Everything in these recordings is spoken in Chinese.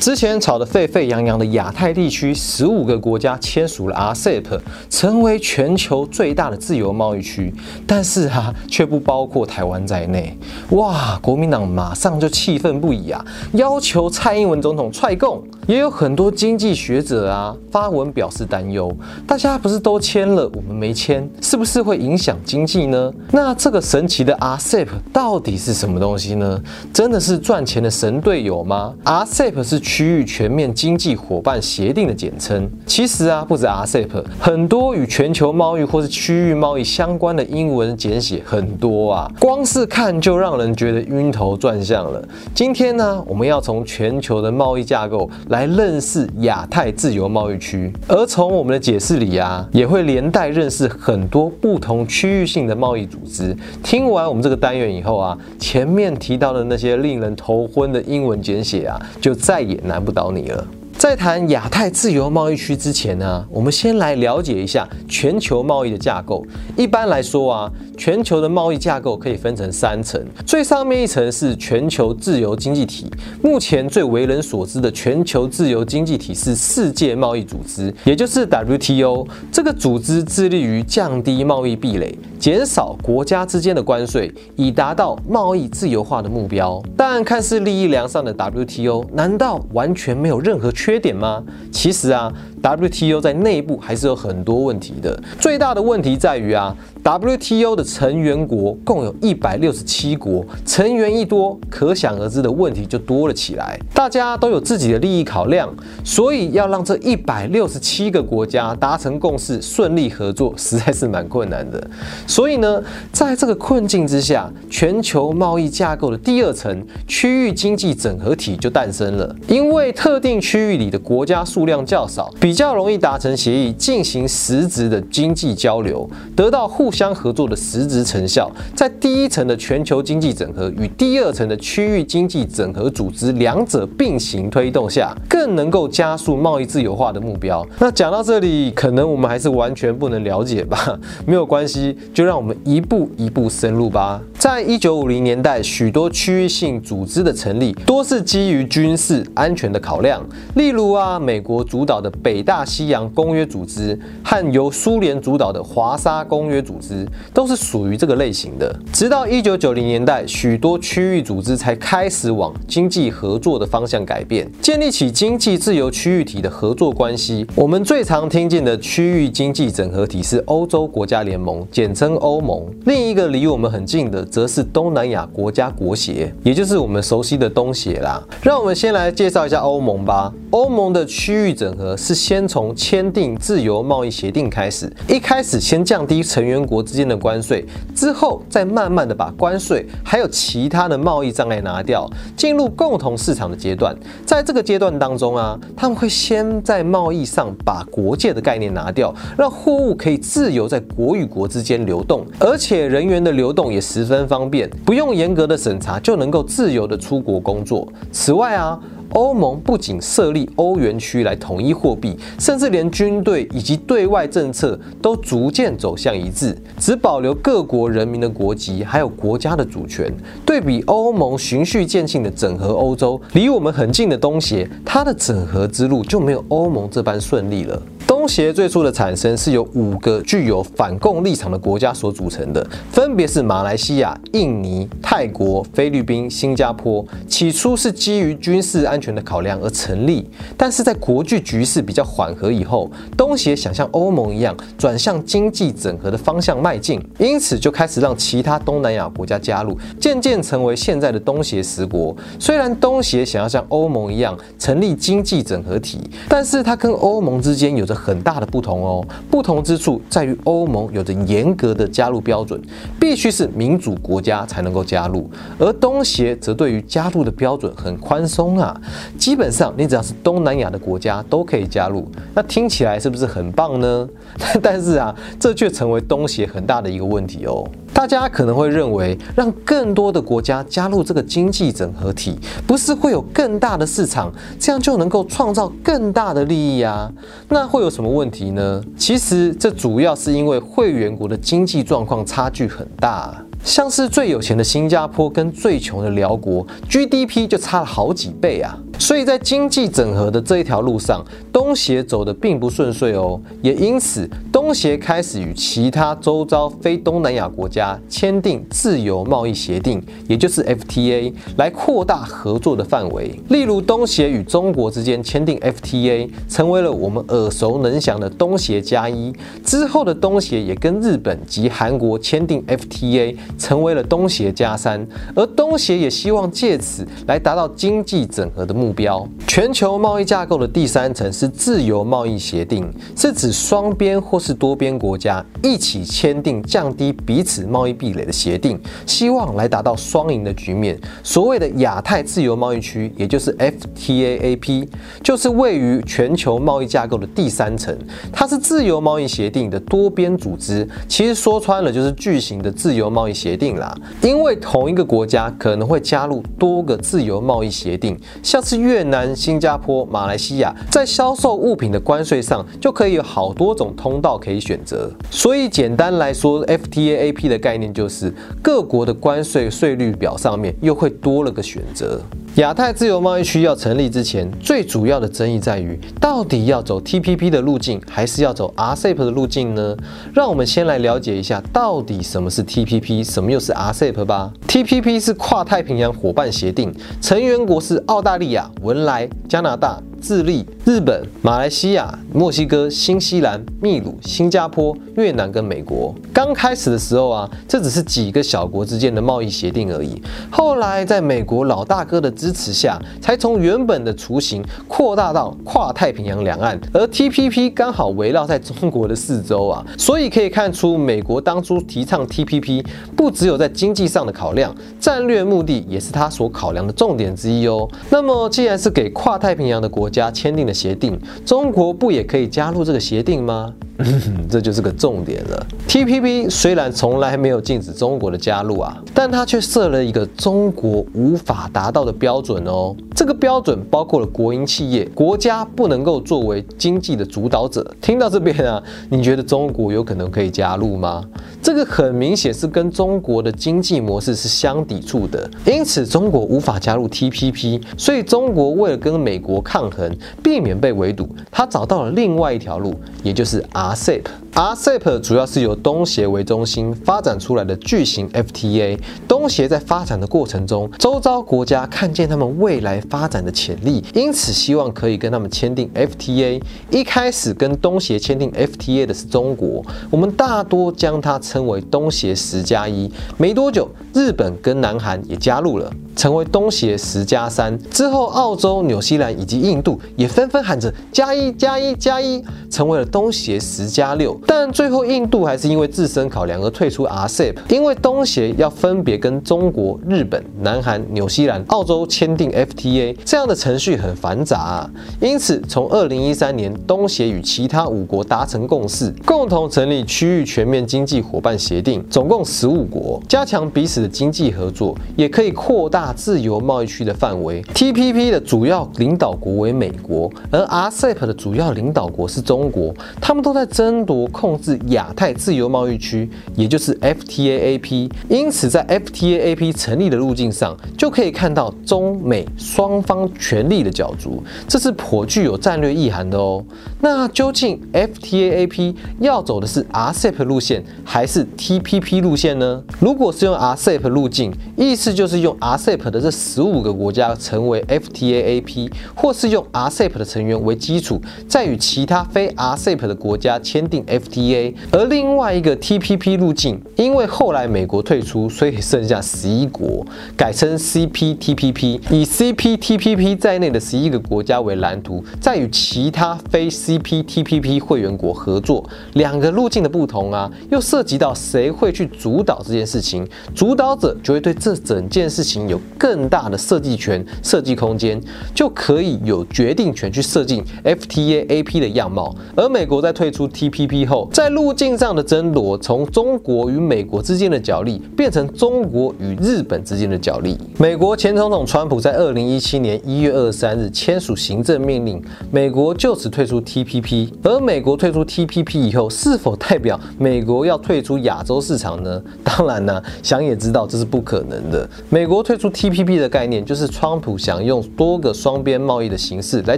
之前吵得沸沸扬扬的亚太地区十五个国家签署了 RCEP，成为全球最大的自由贸易区，但是啊，却不包括台湾在内。哇，国民党马上就气愤不已啊，要求蔡英文总统踹供。也有很多经济学者啊发文表示担忧，大家不是都签了，我们没签，是不是会影响经济呢？那这个神奇的 RCEP 到底是什么东西呢？真的是赚钱的神队友吗？RCEP 是区域全面经济伙伴协定的简称。其实啊，不止 RCEP，很多与全球贸易或是区域贸易相关的英文简写很多啊，光是看就让人觉得晕头转向了。今天呢，我们要从全球的贸易架构来。来认识亚太自由贸易区，而从我们的解释里啊，也会连带认识很多不同区域性的贸易组织。听完我们这个单元以后啊，前面提到的那些令人头昏的英文简写啊，就再也难不倒你了。在谈亚太自由贸易区之前呢，我们先来了解一下全球贸易的架构。一般来说啊，全球的贸易架构可以分成三层，最上面一层是全球自由经济体。目前最为人所知的全球自由经济体是世界贸易组织，也就是 WTO。这个组织致力于降低贸易壁垒，减少国家之间的关税，以达到贸易自由化的目标。但看似利益良善的 WTO，难道完全没有任何缺？缺点吗？其实啊。WTO 在内部还是有很多问题的，最大的问题在于啊，WTO 的成员国共有一百六十七国，成员一多，可想而知的问题就多了起来。大家都有自己的利益考量，所以要让这一百六十七个国家达成共识，顺利合作，实在是蛮困难的。所以呢，在这个困境之下，全球贸易架构的第二层区域经济整合体就诞生了。因为特定区域里的国家数量较少。比较容易达成协议，进行实质的经济交流，得到互相合作的实质成效。在第一层的全球经济整合与第二层的区域经济整合组织两者并行推动下，更能够加速贸易自由化的目标。那讲到这里，可能我们还是完全不能了解吧？没有关系，就让我们一步一步深入吧。在一九五零年代，许多区域性组织的成立，多是基于军事安全的考量，例如啊，美国主导的北。北大西洋公约组织和由苏联主导的华沙公约组织都是属于这个类型的。直到一九九零年代，许多区域组织才开始往经济合作的方向改变，建立起经济自由区域体的合作关系。我们最常听见的区域经济整合体是欧洲国家联盟，简称欧盟。另一个离我们很近的，则是东南亚国家国协，也就是我们熟悉的东协啦。让我们先来介绍一下欧盟吧。欧盟的区域整合是。先从签订自由贸易协定开始，一开始先降低成员国之间的关税，之后再慢慢的把关税还有其他的贸易障碍拿掉，进入共同市场的阶段。在这个阶段当中啊，他们会先在贸易上把国界的概念拿掉，让货物可以自由在国与国之间流动，而且人员的流动也十分方便，不用严格的审查就能够自由的出国工作。此外啊。欧盟不仅设立欧元区来统一货币，甚至连军队以及对外政策都逐渐走向一致，只保留各国人民的国籍还有国家的主权。对比欧盟循序渐进的整合欧洲，离我们很近的东协，它的整合之路就没有欧盟这般顺利了。东协最初的产生是由五个具有反共立场的国家所组成的，分别是马来西亚、印尼、泰国、菲律宾、新加坡。起初是基于军事安全的考量而成立，但是在国际局势比较缓和以后，东协想像欧盟一样转向经济整合的方向迈进，因此就开始让其他东南亚国家加入，渐渐成为现在的东协十国。虽然东协想要像欧盟一样成立经济整合体，但是它跟欧盟之间有着。很大的不同哦，不同之处在于欧盟有着严格的加入标准，必须是民主国家才能够加入，而东协则对于加入的标准很宽松啊，基本上你只要是东南亚的国家都可以加入，那听起来是不是很棒呢？但是啊，这却成为东协很大的一个问题哦。大家可能会认为，让更多的国家加入这个经济整合体，不是会有更大的市场，这样就能够创造更大的利益啊？那会有什么问题呢？其实这主要是因为会员国的经济状况差距很大。像是最有钱的新加坡跟最穷的辽国，GDP 就差了好几倍啊！所以在经济整合的这一条路上，东协走得并不顺遂哦。也因此，东协开始与其他周遭非东南亚国家签订自由贸易协定，也就是 FTA，来扩大合作的范围。例如，东协与中国之间签订 FTA，成为了我们耳熟能详的东协加一。之后的东协也跟日本及韩国签订 FTA，成为了东协加三。而东协也希望借此来达到经济整合的目目标。全球贸易架构的第三层是自由贸易协定，是指双边或是多边国家一起签订降低彼此贸易壁垒的协定，希望来达到双赢的局面。所谓的亚太自由贸易区，也就是 FTAAP，就是位于全球贸易架构的第三层，它是自由贸易协定的多边组织。其实说穿了就是巨型的自由贸易协定啦，因为同一个国家可能会加入多个自由贸易协定，像是越南、新加坡、马来西亚，在销售物品的关税上就可以有好多种通道可以选择。所以简单来说，FTAAP 的概念就是各国的关税税率表上面又会多了个选择。亚太自由贸易区要成立之前，最主要的争议在于，到底要走 TPP 的路径，还是要走 RCEP 的路径呢？让我们先来了解一下，到底什么是 TPP，什么又是 RCEP 吧。TPP 是跨太平洋伙伴协定，成员国是澳大利亚、文莱、加拿大。智利、日本、马来西亚、墨西哥、新西兰、秘鲁、新加坡、越南跟美国，刚开始的时候啊，这只是几个小国之间的贸易协定而已。后来在美国老大哥的支持下，才从原本的雏形扩大到跨太平洋两岸。而 TPP 刚好围绕在中国的四周啊，所以可以看出，美国当初提倡 TPP，不只有在经济上的考量，战略目的也是他所考量的重点之一哦。那么既然是给跨太平洋的国，家签订的协定，中国不也可以加入这个协定吗？这就是个重点了。TPP 虽然从来没有禁止中国的加入啊，但它却设了一个中国无法达到的标准哦。这个标准包括了国营企业，国家不能够作为经济的主导者。听到这边啊，你觉得中国有可能可以加入吗？这个很明显是跟中国的经济模式是相抵触的，因此中国无法加入 TPP。所以中国为了跟美国抗衡，避免被围堵，他找到了另外一条路，也就是 gossip RCEP 主要是由东协为中心发展出来的巨型 FTA。东协在发展的过程中，周遭国家看见他们未来发展的潜力，因此希望可以跟他们签订 FTA。一开始跟东协签订 FTA 的是中国，我们大多将它称为东协十加一。没多久，日本跟南韩也加入了，成为东协十加三。之后，澳洲、纽西兰以及印度也纷纷喊着加一加一加一，成为了东协十加六。但最后，印度还是因为自身考量而退出 RCEP，因为东协要分别跟中国、日本、南韩、纽西兰、澳洲签订 FTA，这样的程序很繁杂啊。因此，从二零一三年，东协与其他五国达成共识，共同成立区域全面经济伙伴协定，总共十五国，加强彼此的经济合作，也可以扩大自由贸易区的范围。TPP 的主要领导国为美国，而 RCEP 的主要领导国是中国，他们都在争夺。控制亚太自由贸易区，也就是 FTAAP。因此，在 FTAAP 成立的路径上，就可以看到中美双方权力的角逐，这是颇具有战略意涵的哦。那究竟 FTAAP 要走的是 RCEP 路线，还是 TPP 路线呢？如果是用 RCEP 路径，意思就是用 RCEP 的这十五个国家成为 FTAAP，或是用 RCEP 的成员为基础，再与其他非 RCEP 的国家签订 FTA 而另外一个 TPP 路径，因为后来美国退出，所以剩下十一国，改成 CPTPP，以 CPTPP 在内的十一个国家为蓝图，再与其他非 CPTPP 会员国合作。两个路径的不同啊，又涉及到谁会去主导这件事情，主导者就会对这整件事情有更大的设计权、设计空间，就可以有决定权去设计 FTAAP 的样貌。而美国在退出 TPP。后，在路径上的争夺从中国与美国之间的角力变成中国与日本之间的角力。美国前总统川普在二零一七年一月二十三日签署行政命令，美国就此退出 T TPP。而美国退出 TPP 以后，是否代表美国要退出亚洲市场呢？当然呢，想也知道这是不可能的。美国退出 TPP 的概念，就是川普想用多个双边贸易的形式来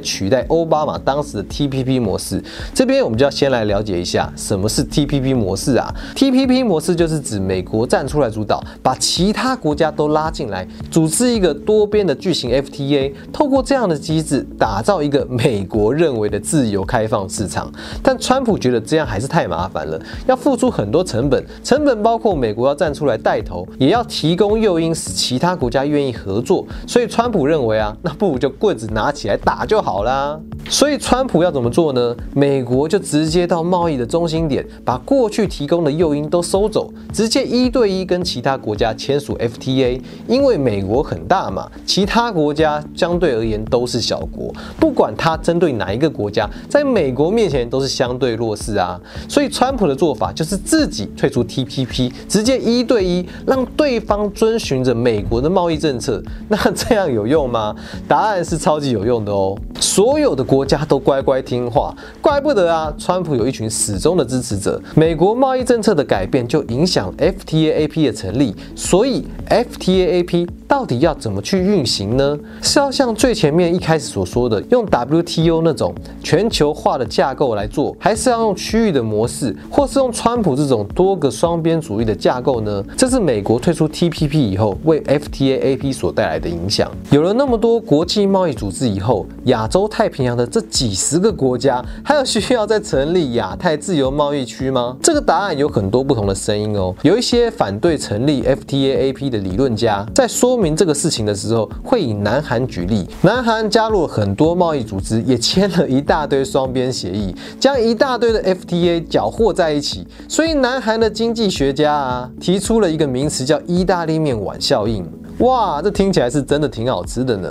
取代奥巴马当时的 TPP 模式。这边我们就要先来了解一下什么是 TPP 模式啊？TPP 模式就是指美国站出来主导，把其他国家都拉进来，组织一个多边的巨型 FTA，透过这样的机制，打造一个美国认为的自由开放市场。但川普觉得这样还是太麻烦了，要付出很多成本，成本包括美国要站出来带头，也要提供诱因使其他国家愿意合作。所以川普认为啊，那不如就棍子拿起来打就好啦。所以川普要怎么做呢？美国就直接到贸易的中心点，把过去提供的诱因都收走，直接一对一跟其他国家签署 FTA。因为美国很大嘛，其他国家相对而言都是小国，不管他针对哪一个国家，在在美国面前都是相对弱势啊。所以川普的做法就是自己退出 TPP，直接一对一让对方遵循着美国的贸易政策。那这样有用吗？答案是超级有用的哦。所有的国家都乖乖听话，怪不得啊，川普有一群始终的支持者。美国贸易政策的改变就影响 FTAAP 的成立，所以 FTAAP 到底要怎么去运行呢？是要像最前面一开始所说的，用 WTO 那种全球化的架构来做，还是要用区域的模式，或是用川普这种多个双边主义的架构呢？这是美国退出 TPP 以后为 FTAAP 所带来的影响。有了那么多国际贸易组织以后，亚洲太平洋的这几十个国家，还有需要再成立亚太自由贸易区吗？这个答案有很多不同的声音哦。有一些反对成立 FTAAP 的理论家，在说明这个事情的时候，会以南韩举例。南韩加入了很多贸易组织，也签了一大堆双边协议，将一大堆的 FTA 搅和在一起。所以，南韩的经济学家啊，提出了一个名词叫“意大利面碗效应”。哇，这听起来是真的挺好吃的呢。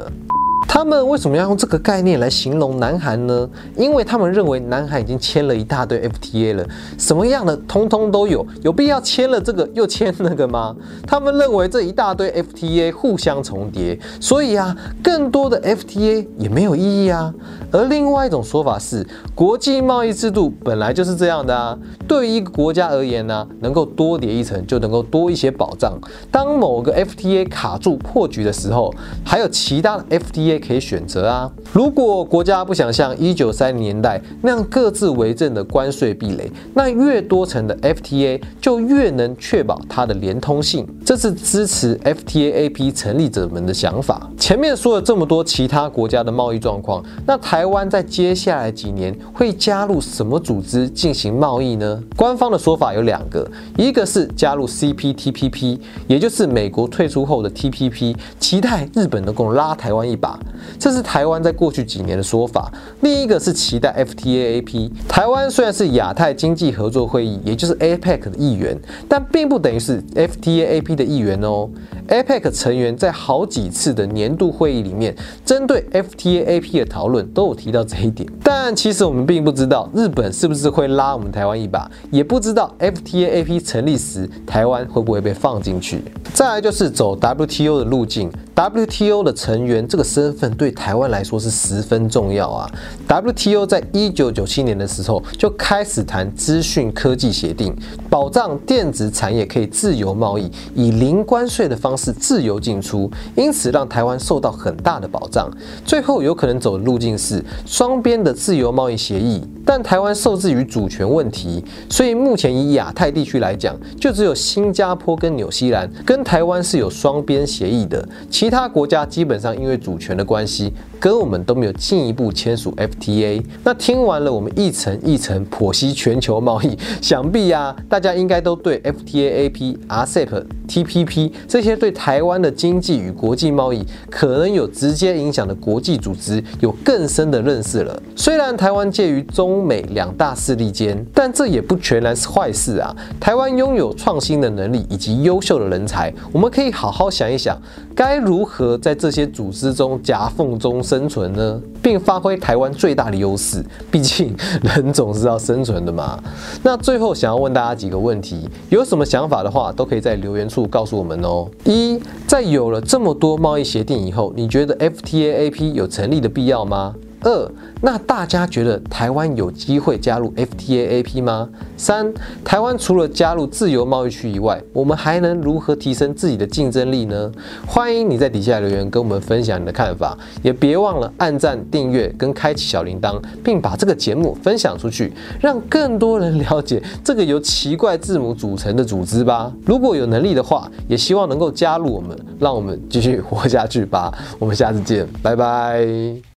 他们为什么要用这个概念来形容南韩呢？因为他们认为南韩已经签了一大堆 FTA 了，什么样的通通都有，有必要签了这个又签那个吗？他们认为这一大堆 FTA 互相重叠，所以啊，更多的 FTA 也没有意义啊。而另外一种说法是，国际贸易制度本来就是这样的啊。对于一个国家而言呢，能够多叠一层就能够多一些保障。当某个 FTA 卡住破局的时候，还有其他的 FTA。可以选择啊。如果国家不想像一九三零年代那样各自为政的关税壁垒，那越多层的 FTA 就越能确保它的连通性。这是支持 FTAAP 成立者们的想法。前面说了这么多其他国家的贸易状况，那台台湾在接下来几年会加入什么组织进行贸易呢？官方的说法有两个，一个是加入 CPTPP，也就是美国退出后的 TPP，期待日本能够拉台湾一把。这是台湾在过去几年的说法。另一个是期待 FTAAP。台湾虽然是亚太经济合作会议，也就是 APEC 的一员，但并不等于是 FTAAP 的一员哦。APEC 成员在好几次的年度会议里面，针对 FTAAP 的讨论都有提到这一点。但其实我们并不知道日本是不是会拉我们台湾一把，也不知道 FTAAP 成立时台湾会不会被放进去。再来就是走 WTO 的路径。WTO 的成员这个身份对台湾来说是十分重要啊。WTO 在一九九七年的时候就开始谈资讯科技协定，保障电子产业可以自由贸易，以零关税的方式自由进出，因此让台湾受到很大的保障。最后有可能走的路径是双边的自由贸易协议，但台湾受制于主权问题，所以目前以亚太地区来讲，就只有新加坡跟纽西兰跟台湾是有双边协议的，其。他国家基本上因为主权的关系，跟我们都没有进一步签署 FTA。那听完了我们一层一层剖析全球贸易，想必啊，大家应该都对 FTAAP、RCEP、TPP 这些对台湾的经济与国际贸易可能有直接影响的国际组织有更深的认识了。虽然台湾介于中美两大势力间，但这也不全然是坏事啊。台湾拥有创新的能力以及优秀的人才，我们可以好好想一想，该如何在这些组织中夹缝中生存呢？并发挥台湾最大的优势。毕竟人总是要生存的嘛。那最后想要问大家几个问题，有什么想法的话，都可以在留言处告诉我们哦。一，在有了这么多贸易协定以后，你觉得 FTAAP 有成立的必要吗？二，那大家觉得台湾有机会加入 FTAAP 吗？三，台湾除了加入自由贸易区以外，我们还能如何提升自己的竞争力呢？欢迎你在底下留言跟我们分享你的看法，也别忘了按赞、订阅跟开启小铃铛，并把这个节目分享出去，让更多人了解这个由奇怪字母组成的组织吧。如果有能力的话，也希望能够加入我们，让我们继续活下去吧。我们下次见，拜拜。